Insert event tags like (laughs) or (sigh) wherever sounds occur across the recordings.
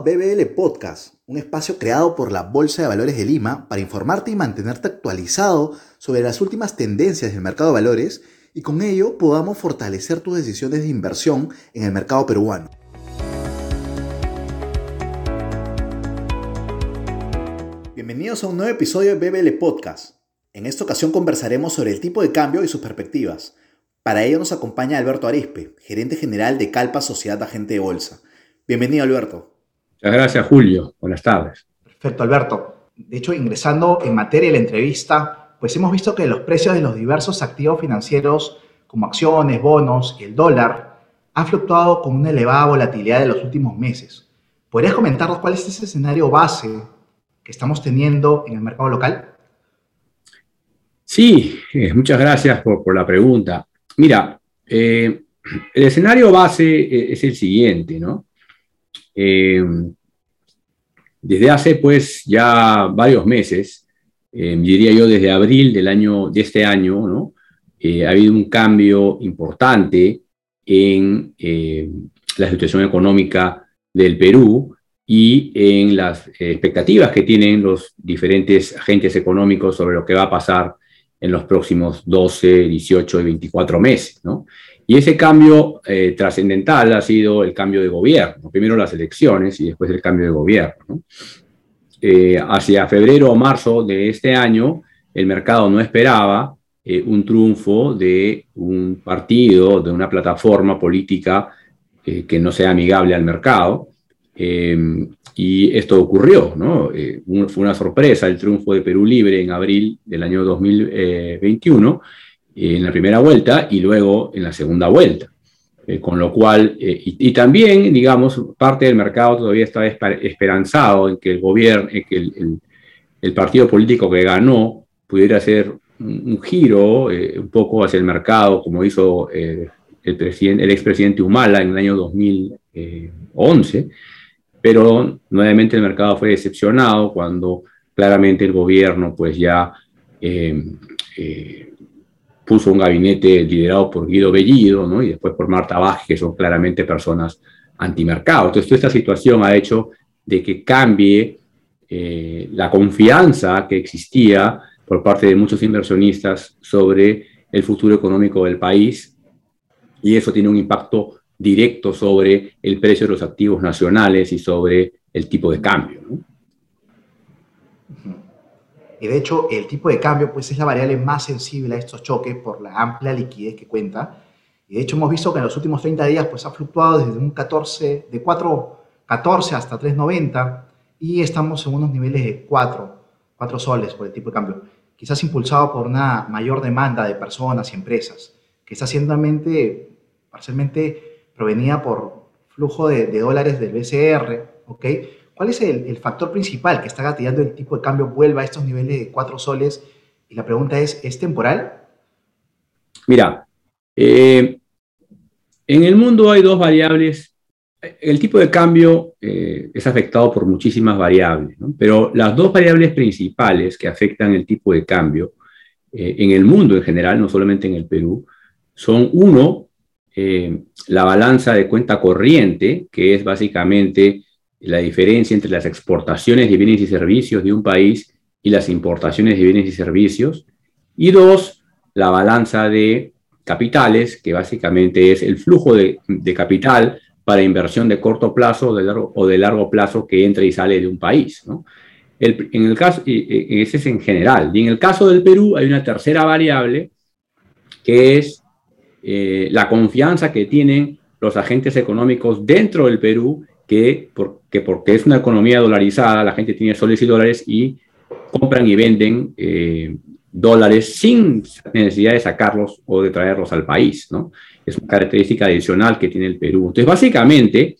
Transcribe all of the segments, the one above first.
BBL Podcast, un espacio creado por la Bolsa de Valores de Lima para informarte y mantenerte actualizado sobre las últimas tendencias del mercado de valores y con ello podamos fortalecer tus decisiones de inversión en el mercado peruano. Bienvenidos a un nuevo episodio de BBL Podcast. En esta ocasión conversaremos sobre el tipo de cambio y sus perspectivas. Para ello nos acompaña Alberto Arispe, gerente general de Calpa Sociedad Agente de Bolsa. Bienvenido, Alberto. Muchas gracias, Julio. Buenas tardes. Perfecto, Alberto. De hecho, ingresando en materia de la entrevista, pues hemos visto que los precios de los diversos activos financieros, como acciones, bonos y el dólar, han fluctuado con una elevada volatilidad de los últimos meses. ¿Podrías comentarnos cuál es ese escenario base que estamos teniendo en el mercado local? Sí, eh, muchas gracias por, la pregunta. Mira, eh, el escenario base eh, es el siguiente, ¿no? Eh, desde hace pues ya varios meses, eh, diría yo desde abril del año, de este año, ¿no? Eh, ha habido un cambio importante en la situación económica del Perú y en las expectativas que tienen los diferentes agentes económicos sobre lo que va a pasar en los próximos 12, 18 y 24 meses. ¿no? Y ese cambio eh, trascendental ha sido el cambio de gobierno, primero las elecciones y después el cambio de gobierno. Eh, hacia febrero o marzo de este año, el mercado no esperaba eh, un triunfo de un partido, de una plataforma política que no sea amigable al mercado. y esto ocurrió, ¿no? fue una sorpresa el triunfo de Perú Libre en abril del año 2021 en la primera vuelta y luego en la segunda vuelta. Eh, con lo cual, eh, y, también, digamos, parte del mercado todavía estaba esperanzado en que el gobierno, en que el, partido político que ganó pudiera hacer un, giro eh, un poco hacia el mercado, como hizo el, presidente, el expresidente Humala en el año 2011, pero nuevamente el mercado fue decepcionado cuando claramente el gobierno pues ya puso un gabinete liderado por Guido Bellido ¿no? y después por Marta Vázquez, que son claramente personas antimercado. Entonces, toda esta situación ha hecho de que cambie eh, la confianza que existía por parte de muchos inversionistas sobre el futuro económico del país y eso tiene un impacto directo sobre el precio de los activos nacionales y sobre el tipo de cambio. ¿no? Y de hecho, el tipo de cambio pues, es la variable más sensible a estos choques por la amplia liquidez que cuenta. Y de hecho, hemos visto que en los últimos 30 días pues, ha fluctuado desde un 14, de 4.14 hasta 3.90 y estamos en unos niveles de 4, 4 soles por el tipo de cambio. Quizás impulsado por una mayor demanda de personas y empresas, que está siendo parcialmente provenida por flujo de, de dólares del BCR, ¿ok? ¿Cuál es el, factor principal que está gatillando el tipo de cambio vuelva a estos niveles de 4 soles? Y la pregunta es, ¿es temporal? Mira, eh, en el mundo hay dos variables. El tipo de cambio eh, es afectado por muchísimas variables, pero las dos variables principales que afectan el tipo de cambio eh, en el mundo en general, no solamente en el Perú, son uno, la balanza de cuenta corriente, que es básicamente la diferencia entre las exportaciones de bienes y servicios de un país y las importaciones de bienes y servicios. Y dos, la balanza de capitales, que básicamente es el flujo de, capital para inversión de corto plazo o de largo plazo que entra y sale de un país. en el caso, ese es en general. Y en el caso del Perú hay una tercera variable, que es eh, la confianza que tienen los agentes económicos dentro del Perú que, porque es una economía dolarizada, la gente tiene soles y dólares y compran y venden eh, dólares sin necesidad de sacarlos o de traerlos al país, ¿no? Es una característica adicional que tiene el Perú. Entonces, básicamente,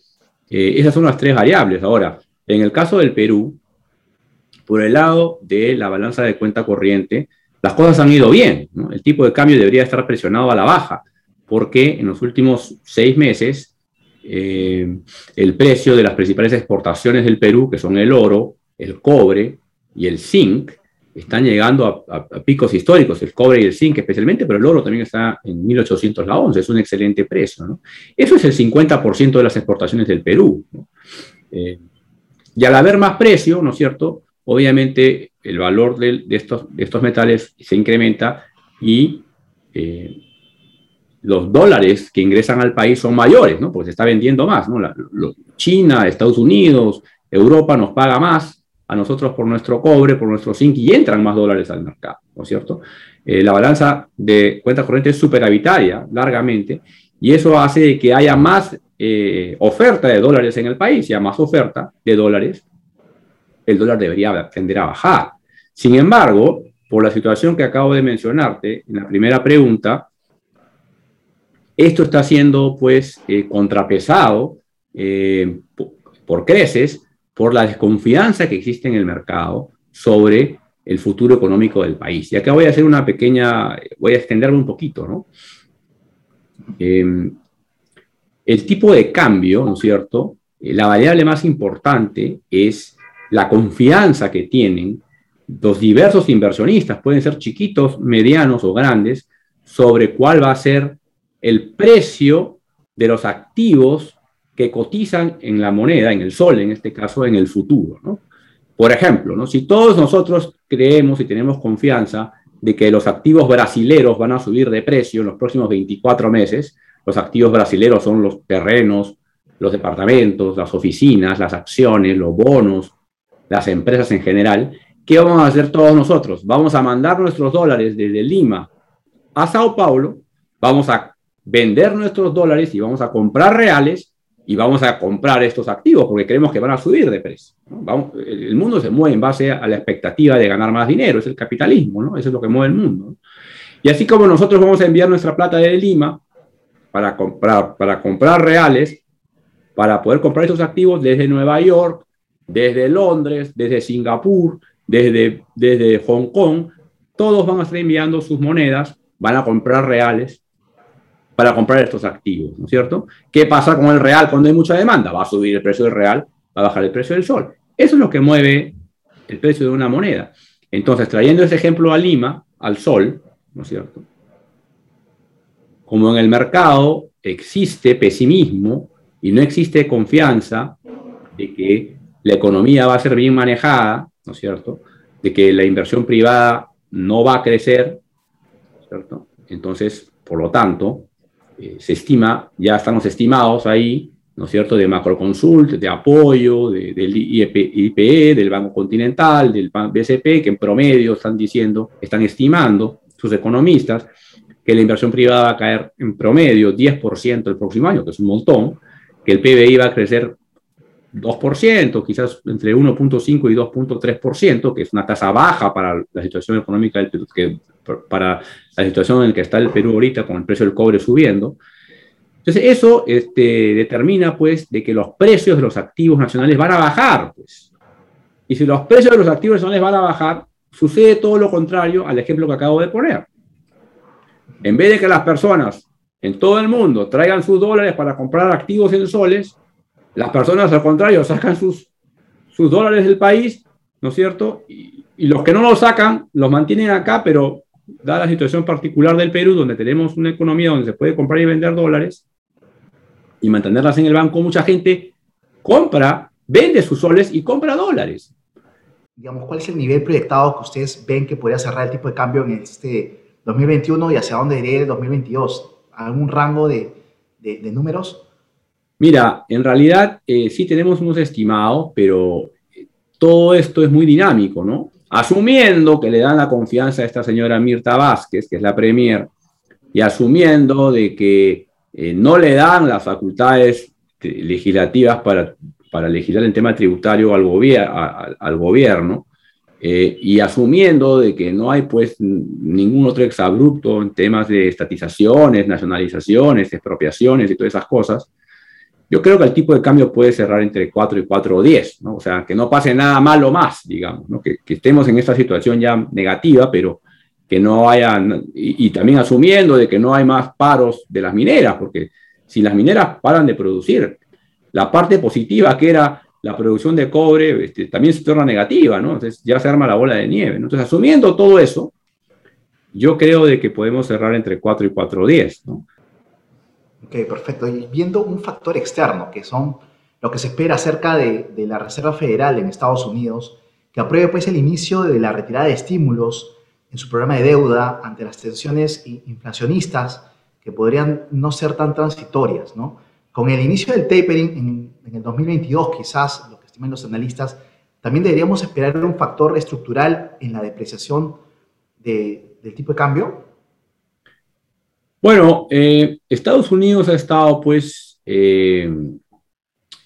eh, esas son las tres variables. Ahora, en el caso del Perú, por el lado de la balanza de cuenta corriente, las cosas han ido bien. ¿no? El tipo de cambio debería estar presionado a la baja, porque en los últimos seis meses eh, el precio de las principales exportaciones del Perú, que son el oro, el cobre y el zinc, están llegando a, picos históricos, el cobre y el zinc especialmente, pero el oro también está en 1800 la once, es un excelente precio. Eso es el 50% de las exportaciones del Perú. Eh, Y al haber más precio, ¿no es cierto? Obviamente el valor de, estos, estos metales se incrementa y eh, los dólares que ingresan al país son mayores, ¿no? Porque se está vendiendo más, ¿no? China, Estados Unidos, Europa nos paga más a nosotros por nuestro cobre, por nuestro zinc y entran más dólares al mercado, ¿no es cierto? Eh, la balanza de cuentas corrientes es superavitaria largamente y eso hace que haya más eh, oferta de dólares en el país y a más oferta de dólares, el dólar debería tender a bajar. Sin embargo, por la situación que acabo de mencionarte en la primera pregunta, esto está siendo pues eh, contrapesado eh, por creces por la desconfianza que existe en el mercado sobre el futuro económico del país. Y acá voy a hacer una pequeña, voy a extenderme un poquito, ¿no? Em, el tipo de cambio, ¿no es cierto? Eh, la variable más importante es la confianza que tienen los diversos inversionistas, pueden ser chiquitos, medianos o grandes, sobre cuál va a ser el precio de los activos que cotizan en la moneda, en el sol, en este caso, en el futuro. ¿no? Por ejemplo, ¿no? si todos nosotros creemos y tenemos confianza de que los activos brasileros van a subir de precio en los próximos 24 meses, los activos brasileros son los terrenos, los departamentos, las oficinas, las acciones, los bonos, las empresas en general, ¿qué vamos a hacer todos nosotros? Vamos a mandar nuestros dólares desde Lima a Sao Paulo, vamos a vender nuestros dólares y vamos a comprar reales y vamos a comprar estos activos porque creemos que van a subir de precio. el mundo se mueve en base a la expectativa de ganar más dinero, es el capitalismo, ¿no? eso es lo que mueve el mundo. Y así como nosotros vamos a enviar nuestra plata de Lima para comprar, para comprar reales, para poder comprar estos activos desde Nueva York, desde Londres, desde Singapur, desde, desde Hong Kong, todos van a estar enviando sus monedas, van a comprar reales para comprar estos activos, ¿no es cierto? ¿Qué pasa con el real cuando hay mucha demanda? Va a subir el precio del real, va a bajar el precio del sol. Eso es lo que mueve el precio de una moneda. Entonces, trayendo ese ejemplo a Lima, al sol, ¿no es cierto? Como en el mercado existe pesimismo y no existe confianza de que la economía va a ser bien manejada, ¿no es cierto? De que la inversión privada no va a crecer, ¿cierto? Entonces, por lo tanto, eh, se estima, ya estamos estimados ahí, ¿no es cierto?, de Macroconsult, de apoyo, del IPE, del Banco Continental, del BCP, que en promedio están diciendo, están estimando sus economistas que la inversión privada va a caer en promedio 10% el próximo año, que es un montón, que el PBI va a crecer 2%, quizás entre 1.5 y 2.3%, que es una tasa baja para la situación económica del que para la situación en la que está el Perú ahorita con el precio del cobre subiendo. Entonces, eso este, determina, pues, de que los precios de los activos nacionales van a bajar, pues. Y si los precios de los activos nacionales van a bajar, sucede todo lo contrario al ejemplo que acabo de poner. En vez de que las personas en todo el mundo traigan sus dólares para comprar activos en soles, las personas, al contrario, sacan sus, dólares del país, ¿no es cierto? Y, y los que no los sacan, los mantienen acá, pero dada la situación particular del Perú, donde tenemos una economía donde se puede comprar y vender dólares y mantenerlas en el banco, mucha gente compra, vende sus soles y compra dólares. Digamos, ¿cuál es el nivel proyectado que ustedes ven que podría cerrar el tipo de cambio en este 2021 y hacia dónde iría el 2022? ¿Algún rango de, números? Mira, en realidad eh, sí tenemos unos estimados, pero todo esto es muy dinámico, ¿no? asumiendo que le dan la confianza a esta señora Mirta Vázquez, que es la premier, y asumiendo de que eh, no le dan las facultades legislativas para, para legislar el tema tributario al, gobierno, eh, y asumiendo de que no hay pues ningún otro exabrupto en temas de estatizaciones, nacionalizaciones, expropiaciones y todas esas cosas, yo creo que el tipo de cambio puede cerrar entre 4 y 4.10, ¿no? O sea, que no pase nada malo más, digamos, ¿no? que, estemos en esta situación ya negativa, pero que no haya, y, también asumiendo de que no hay más paros de las mineras, porque si las mineras paran de producir, la parte positiva que era la producción de cobre este, también se torna negativa, ¿no? Entonces ya se arma la bola de nieve. Entonces, asumiendo todo eso, yo creo de que podemos cerrar entre 4 y 4.10, ¿no? Ok, perfecto. Y viendo un factor externo, que son lo que se espera acerca de, la Reserva Federal en Estados Unidos, que apruebe pues el inicio de la retirada de estímulos en su programa de deuda ante las tensiones inflacionistas que podrían no ser tan transitorias, ¿no? Con el inicio del tapering en, en el 2022, quizás, lo que estiman los analistas, también deberíamos esperar un factor estructural en la depreciación de, del tipo de cambio. Bueno, eh, Estados Unidos ha estado pues eh,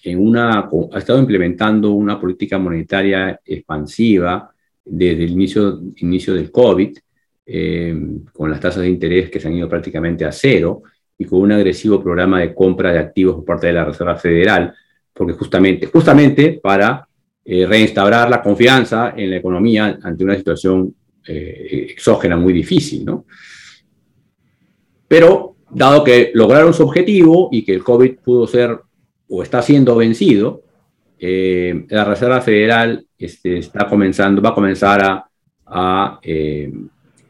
en una, ha estado implementando una política monetaria expansiva desde el inicio, inicio del COVID, eh, con las tasas de interés que se han ido prácticamente a cero y con un agresivo programa de compra de activos por parte de la Reserva Federal, porque justamente, justamente para reinstaurar la confianza en la economía ante una situación exógena muy difícil, ¿no? Pero, dado que lograron su objetivo y que el COVID pudo ser o está siendo vencido, eh, la Reserva Federal este, está comenzando, va a comenzar a, a eh,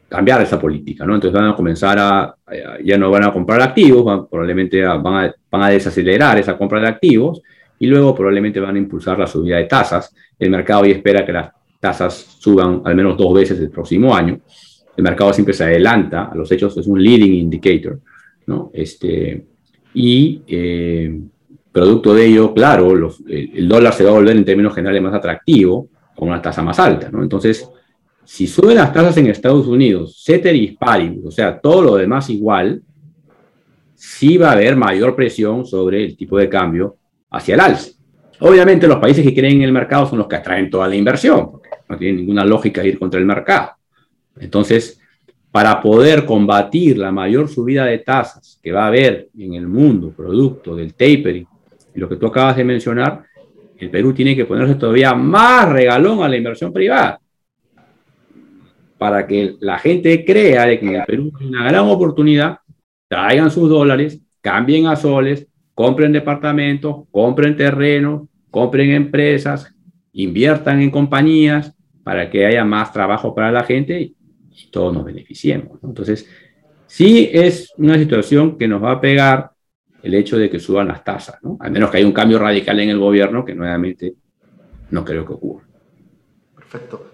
cambiar esa política, ¿no? Entonces van a comenzar a, ya no van a comprar activos, probablemente van a, van a desacelerar esa compra de activos y luego probablemente van a impulsar la subida de tasas. El mercado hoy espera que las tasas suban al menos dos veces el próximo año. El mercado siempre se adelanta a los hechos, es un leading indicator, ¿no? Este, y eh, producto de ello, claro, el, dólar se va a volver en términos generales más atractivo con una tasa más alta, ¿no? Entonces, si suben las tasas en Estados Unidos, ceteris paribus, o sea, todo lo demás igual, sí va a haber mayor presión sobre el tipo de cambio hacia el alza. Obviamente los países que creen en el mercado son los que atraen toda la inversión, porque no tiene ninguna lógica ir contra el mercado. Entonces, para poder combatir la mayor subida de tasas que va a haber en el mundo, producto del tapering lo que tú acabas de mencionar, el Perú tiene que ponerse todavía más regalón a la inversión privada. Para que la gente crea de que en el Perú hay una gran oportunidad, traigan sus dólares, cambien a soles, compren departamentos, compren terrenos, compren empresas, inviertan en compañías para que haya más trabajo para la gente todos nos beneficiemos. Entonces, sí es una situación que nos va a pegar el hecho de que suban las tasas, ¿no? al menos que haya un cambio radical en el gobierno que nuevamente no creo que ocurra. Perfecto.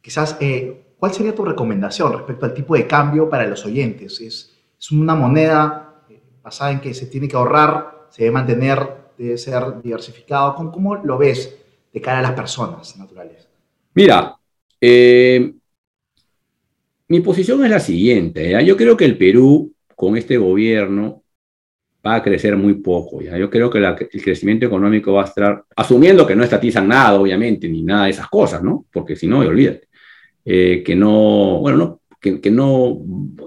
Quizás, eh, ¿cuál sería tu recomendación respecto al tipo de cambio para los oyentes? ¿Es, es una moneda eh, basada en que se tiene que ahorrar, se debe mantener, debe ser diversificado? ¿Cómo, cómo lo ves de cara a las personas naturales? Mira, eh, mi posición es la siguiente. ¿ya? Yo creo que el Perú, con este gobierno, va a crecer muy poco. ¿ya? Yo creo que el crecimiento económico va a estar, asumiendo que no estatizan nada, obviamente, ni nada de esas cosas, ¿no? Porque si no, olvídate. Eh, que no, bueno, no, que, que, no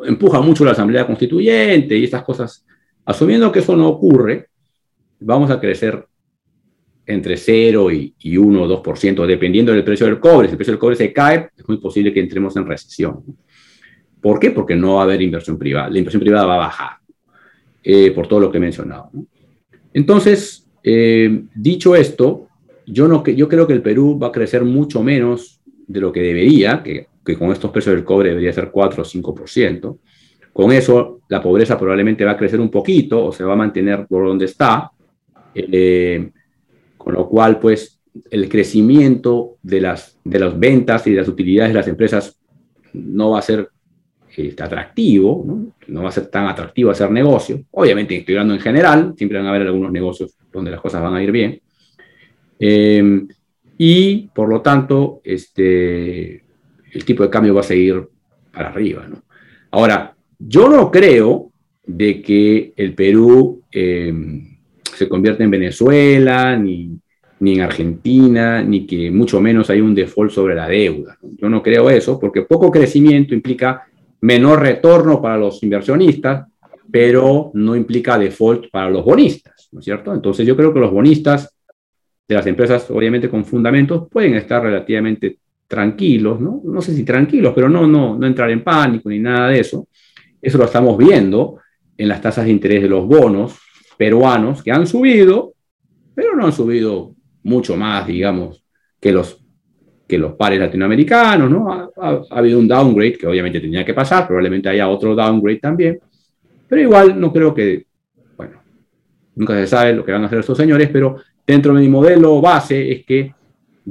empuja mucho la Asamblea Constituyente y estas cosas. Asumiendo que eso no ocurre, vamos a crecer entre 0 y, y 1 o 2%, dependiendo del precio del cobre. Si el precio del cobre se cae, es muy posible que entremos en recesión. ¿Por qué? Porque no va a haber inversión privada. La inversión privada va a bajar, eh, por todo lo que he mencionado. Entonces, eh, dicho esto, yo, no, yo creo que el Perú va a crecer mucho menos de lo que debería, que, que con estos precios del cobre debería ser 4 o 5%. Con eso, la pobreza probablemente va a crecer un poquito o se va a mantener por donde está. Eh, con lo cual, pues, el crecimiento de las, de las ventas y de las utilidades de las empresas no va a ser este, atractivo, ¿no? va a ser tan atractivo hacer negocio. Obviamente, estoy hablando en general, siempre van a haber algunos negocios donde las cosas van a ir bien. Eh, y por lo tanto, este, el tipo de cambio va a seguir para arriba. Ahora, yo no creo de que el Perú eh, se convierta en Venezuela, ni, ni en Argentina, ni que mucho menos hay un default sobre la deuda. Yo no creo eso, porque poco crecimiento implica menor retorno para los inversionistas, pero no implica default para los bonistas, ¿no es cierto? Entonces yo creo que los bonistas de las empresas, obviamente con fundamentos, pueden estar relativamente tranquilos, ¿no? No sé si tranquilos, pero no, no, no entrar en pánico ni nada de eso. Eso lo estamos viendo en las tasas de interés de los bonos peruanos, que han subido, pero no han subido mucho más, digamos, que los que los pares latinoamericanos, ¿no? Ha, ha, ha, habido un downgrade que obviamente tenía que pasar, probablemente haya otro downgrade también, pero igual no creo que, bueno, nunca se sabe lo que van a hacer estos señores, pero dentro de mi modelo base es que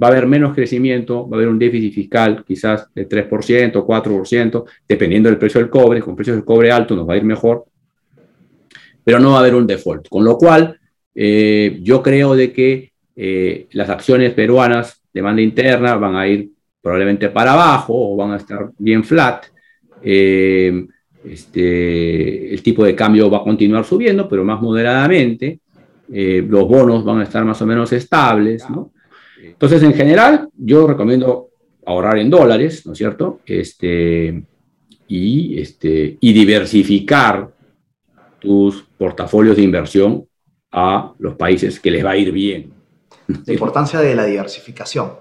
va a haber menos crecimiento, va a haber un déficit fiscal quizás de 3%, 4%, dependiendo del precio del cobre, con precios del cobre alto nos va a ir mejor, pero no va a haber un default, con lo cual eh, yo creo de que eh, las acciones peruanas demanda interna van a ir probablemente para abajo o van a estar bien flat. Eh, este, el tipo de cambio va a continuar subiendo, pero más moderadamente. Eh, los bonos van a estar más o menos estables. ¿no? Entonces, en general, yo recomiendo ahorrar en dólares, ¿no es cierto? Este, y, este, y diversificar tus portafolios de inversión a los países que les va a ir bien. (laughs) La importancia de la diversificación.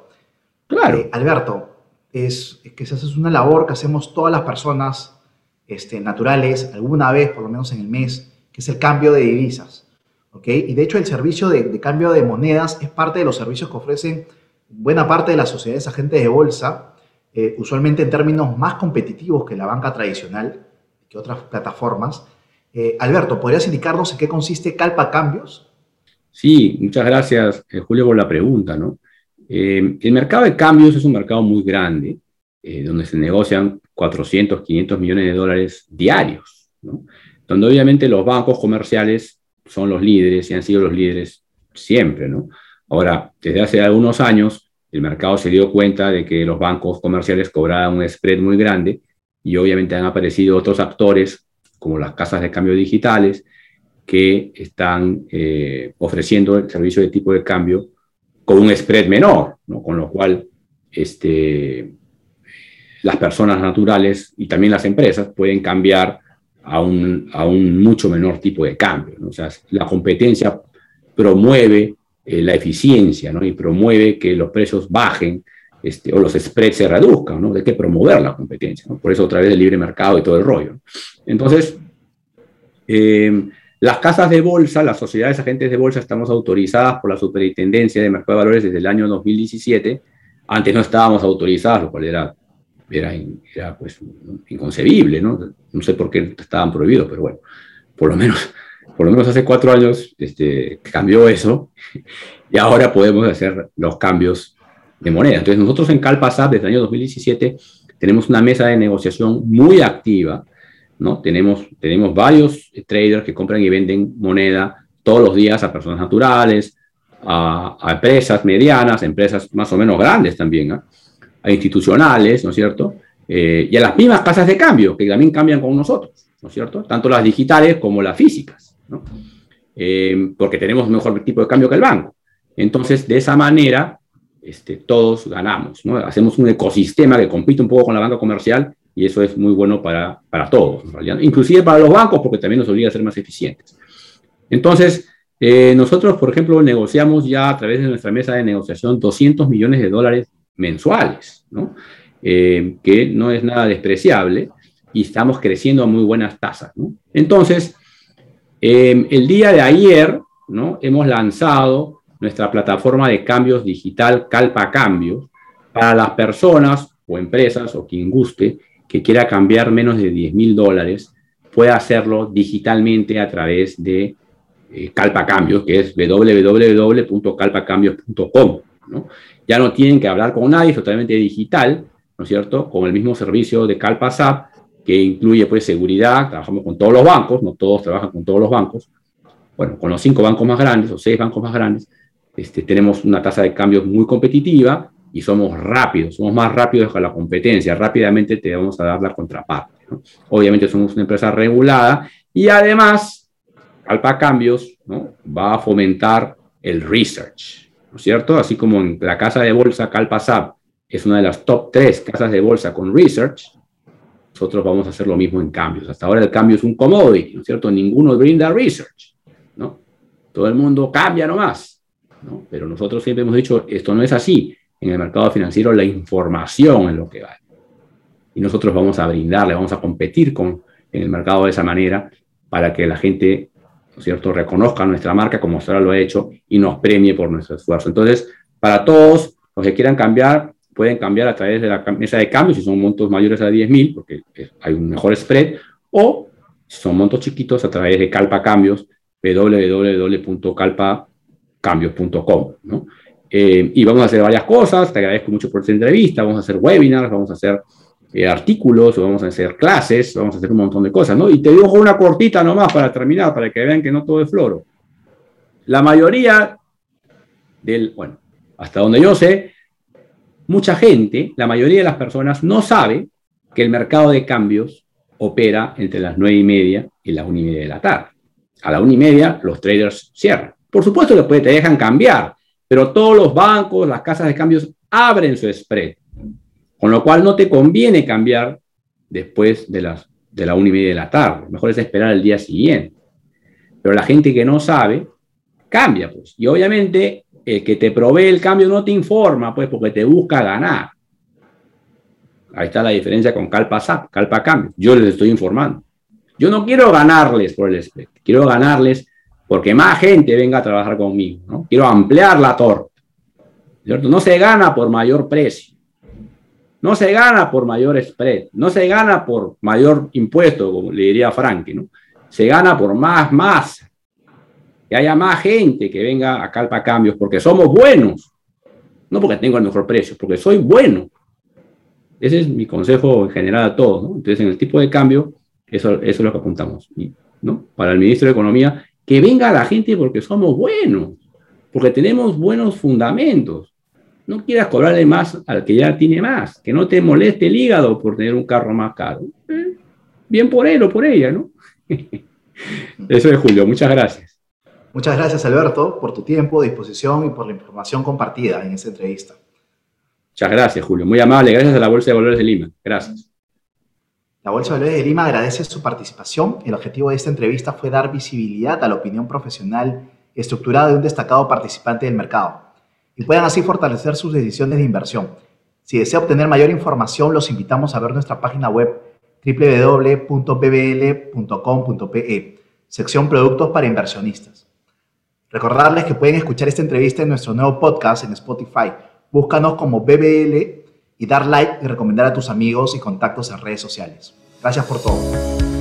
Claro. Eh, Alberto, es, que esa es una labor que hacemos todas las personas este, naturales alguna vez, por lo menos en el mes, que es el cambio de divisas. ¿okay? Y de hecho el servicio de, cambio de monedas es parte de los servicios que ofrecen buena parte de las sociedades agentes de bolsa, eh, usualmente en términos más competitivos que la banca tradicional, que otras plataformas. Eh, Alberto, ¿podrías indicarnos en qué consiste Calpa Cambios? Sí, muchas gracias, Julio, por la pregunta. Eh, el mercado de cambios es un mercado muy grande, eh, donde se negocian 400, 500 millones de dólares diarios, donde obviamente los bancos comerciales son los líderes y han sido los líderes siempre. Ahora, desde hace algunos años, el mercado se dio cuenta de que los bancos comerciales cobraban un spread muy grande y obviamente han aparecido otros actores, como las casas de cambio digitales, que están eh, ofreciendo el servicio de tipo de cambio con un spread menor, ¿no? con lo cual este, las personas naturales y también las empresas pueden cambiar a un, a un mucho menor tipo de cambio. ¿no? O sea, la competencia promueve eh, la eficiencia ¿no? y promueve que los precios bajen este, o los spreads se reduzcan. ¿no? Hay que promover la competencia. ¿no? Por eso otra vez el libre mercado y todo el rollo. Entonces, eh, las casas de bolsa, las sociedades agentes de bolsa, estamos autorizadas por la Superintendencia de Mercado de Valores desde el año 2017. Antes no estábamos autorizadas, lo cual era, era, pues, inconcebible, ¿no? No sé por qué estaban prohibidos, pero bueno, por lo menos, por lo menos hace cuatro años este, cambió eso (laughs) y ahora podemos hacer los cambios de moneda. Entonces nosotros en Calpasap desde el año 2017 tenemos una mesa de negociación muy activa ¿no? Tenemos, tenemos varios traders que compran y venden moneda todos los días a personas naturales, a, empresas medianas, empresas más o menos grandes también, a institucionales, ¿no es cierto? Eh, y a las mismas casas de cambio, que también cambian con nosotros, ¿no es cierto? Tanto las digitales como las físicas, ¿no? Eh, porque tenemos mejor tipo de cambio que el banco. Entonces, de esa manera, este, todos ganamos, ¿no? Hacemos un ecosistema que compite un poco con la banca comercial y eso es muy bueno para, para todos, inclusive para los bancos, porque también nos obliga a ser más eficientes. Entonces, eh, nosotros, por ejemplo, negociamos ya a través de nuestra mesa de negociación 200 millones de dólares mensuales, ¿no? Eh, que no es nada despreciable y estamos creciendo a muy buenas tasas. Entonces, eh, el día de ayer ¿no? hemos lanzado nuestra plataforma de cambios digital Calpa Cambios para las personas o empresas o quien guste que quiera cambiar menos de 10 mil dólares puede hacerlo digitalmente a través de eh, Calpa Cambios, que es www.calpacambios.com. ¿no? Ya no tienen que hablar con nadie, es totalmente digital, ¿no es cierto? Con el mismo servicio de CalpaSap, que incluye pues seguridad, trabajamos con todos los bancos, no todos trabajan con todos los bancos, bueno, con los cinco bancos más grandes o seis bancos más grandes, este, tenemos una tasa de cambios muy competitiva y somos rápidos, somos más rápidos que la competencia, rápidamente te vamos a dar la contraparte. Obviamente somos una empresa regulada y además Calpa Cambios ¿no? va a fomentar el research, ¿no es cierto? Así como en la casa de bolsa CalpaSap es una de las top tres casas de bolsa con research, nosotros vamos a hacer lo mismo en cambios. Hasta ahora el cambio es un commodity, ¿no es cierto? Ninguno brinda research, ¿no? Todo el mundo cambia nomás, ¿no? Pero nosotros siempre hemos dicho, esto no es así en el mercado financiero la información en lo que va. Y nosotros vamos a brindarle, vamos a competir con, en el mercado de esa manera para que la gente, ¿no es cierto?, reconozca nuestra marca como ahora lo ha hecho y nos premie por nuestro esfuerzo. Entonces, para todos los que quieran cambiar, pueden cambiar a través de la mesa de cambio, si son montos mayores a 10.000, porque hay un mejor spread, o si son montos chiquitos, a través de Calpa Cambios, www.calpacambios.com. ¿no? Eh, y vamos a hacer varias cosas, te agradezco mucho por esta entrevista, vamos a hacer webinars, vamos a hacer eh, artículos, vamos a hacer clases, vamos a hacer un montón de cosas, ¿no? Y te digo una cortita nomás para terminar, para que vean que no todo es floro. La mayoría del, bueno, hasta donde yo sé, mucha gente, la mayoría de las personas no sabe que el mercado de cambios opera entre las nueve y media y las una y media de la tarde. A la una y media los traders cierran. Por supuesto, después te dejan cambiar, pero todos los bancos, las casas de cambios abren su spread, con lo cual no te conviene cambiar después de, las, de la una y media de la tarde. Mejor es esperar el día siguiente. Pero la gente que no sabe, cambia, pues. Y obviamente el que te provee el cambio no te informa, pues, porque te busca ganar. Ahí está la diferencia con Calpa SAP, Calpa Cambio. Yo les estoy informando. Yo no quiero ganarles por el spread, quiero ganarles porque más gente venga a trabajar conmigo, ¿no? Quiero ampliar la torta, ¿cierto? No se gana por mayor precio, no se gana por mayor spread, no se gana por mayor impuesto, como le diría Frankie, ¿no? Se gana por más masa, que haya más gente que venga a Calpa Cambios, porque somos buenos, no porque tengo el mejor precio, porque soy bueno. Ese es mi consejo en general a todos, ¿no? Entonces, en el tipo de cambio, eso, eso es lo que apuntamos, ¿no? Para el ministro de Economía, que venga la gente porque somos buenos, porque tenemos buenos fundamentos. No quieras cobrarle más al que ya tiene más, que no te moleste el hígado por tener un carro más caro. Eh, bien por él o por ella, ¿no? (laughs) Eso es Julio, muchas gracias. Muchas gracias Alberto por tu tiempo, disposición y por la información compartida en esta entrevista. Muchas gracias Julio, muy amable, gracias a la Bolsa de Valores de Lima. Gracias. La Bolsa de Valores de Lima agradece su participación. El objetivo de esta entrevista fue dar visibilidad a la opinión profesional estructurada de un destacado participante del mercado y puedan así fortalecer sus decisiones de inversión. Si desea obtener mayor información, los invitamos a ver nuestra página web www.bbl.com.pe, sección Productos para Inversionistas. Recordarles que pueden escuchar esta entrevista en nuestro nuevo podcast en Spotify. Búscanos como BBL y dar like y recomendar a tus amigos y contactos en redes sociales. Gracias por todo.